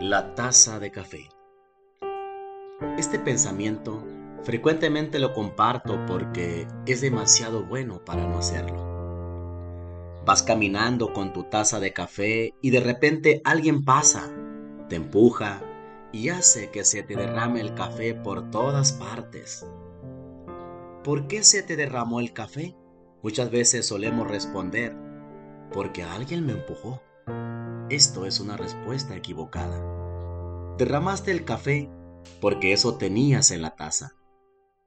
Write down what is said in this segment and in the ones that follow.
La taza de café. Este pensamiento frecuentemente lo comparto porque es demasiado bueno para no hacerlo. Vas caminando con tu taza de café y de repente alguien pasa, te empuja y hace que se te derrame el café por todas partes. ¿Por qué se te derramó el café? Muchas veces solemos responder, porque alguien me empujó. Esto es una respuesta equivocada. Derramaste el café porque eso tenías en la taza.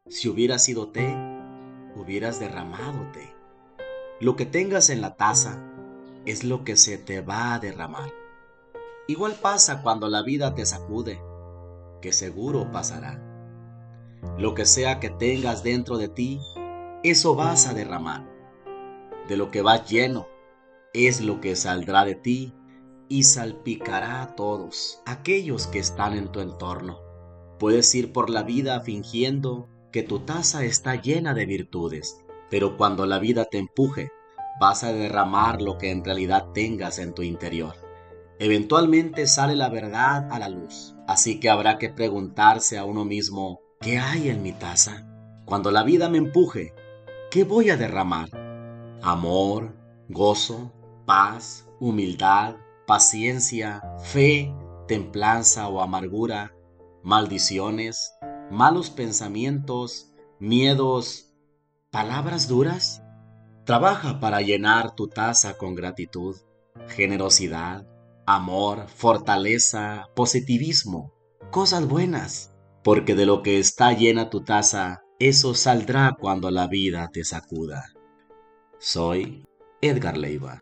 Si hubiera sido té, hubieras derramado té. Lo que tengas en la taza es lo que se te va a derramar. Igual pasa cuando la vida te sacude, que seguro pasará. Lo que sea que tengas dentro de ti, eso vas a derramar. De lo que vas lleno, es lo que saldrá de ti y salpicará a todos aquellos que están en tu entorno. Puedes ir por la vida fingiendo que tu taza está llena de virtudes, pero cuando la vida te empuje, vas a derramar lo que en realidad tengas en tu interior. Eventualmente sale la verdad a la luz, así que habrá que preguntarse a uno mismo, ¿qué hay en mi taza? Cuando la vida me empuje, ¿qué voy a derramar? Amor, gozo, paz, humildad, paciencia, fe, templanza o amargura, maldiciones, malos pensamientos, miedos, palabras duras? Trabaja para llenar tu taza con gratitud, generosidad, amor, fortaleza, positivismo, cosas buenas, porque de lo que está llena tu taza, eso saldrá cuando la vida te sacuda. Soy Edgar Leiva.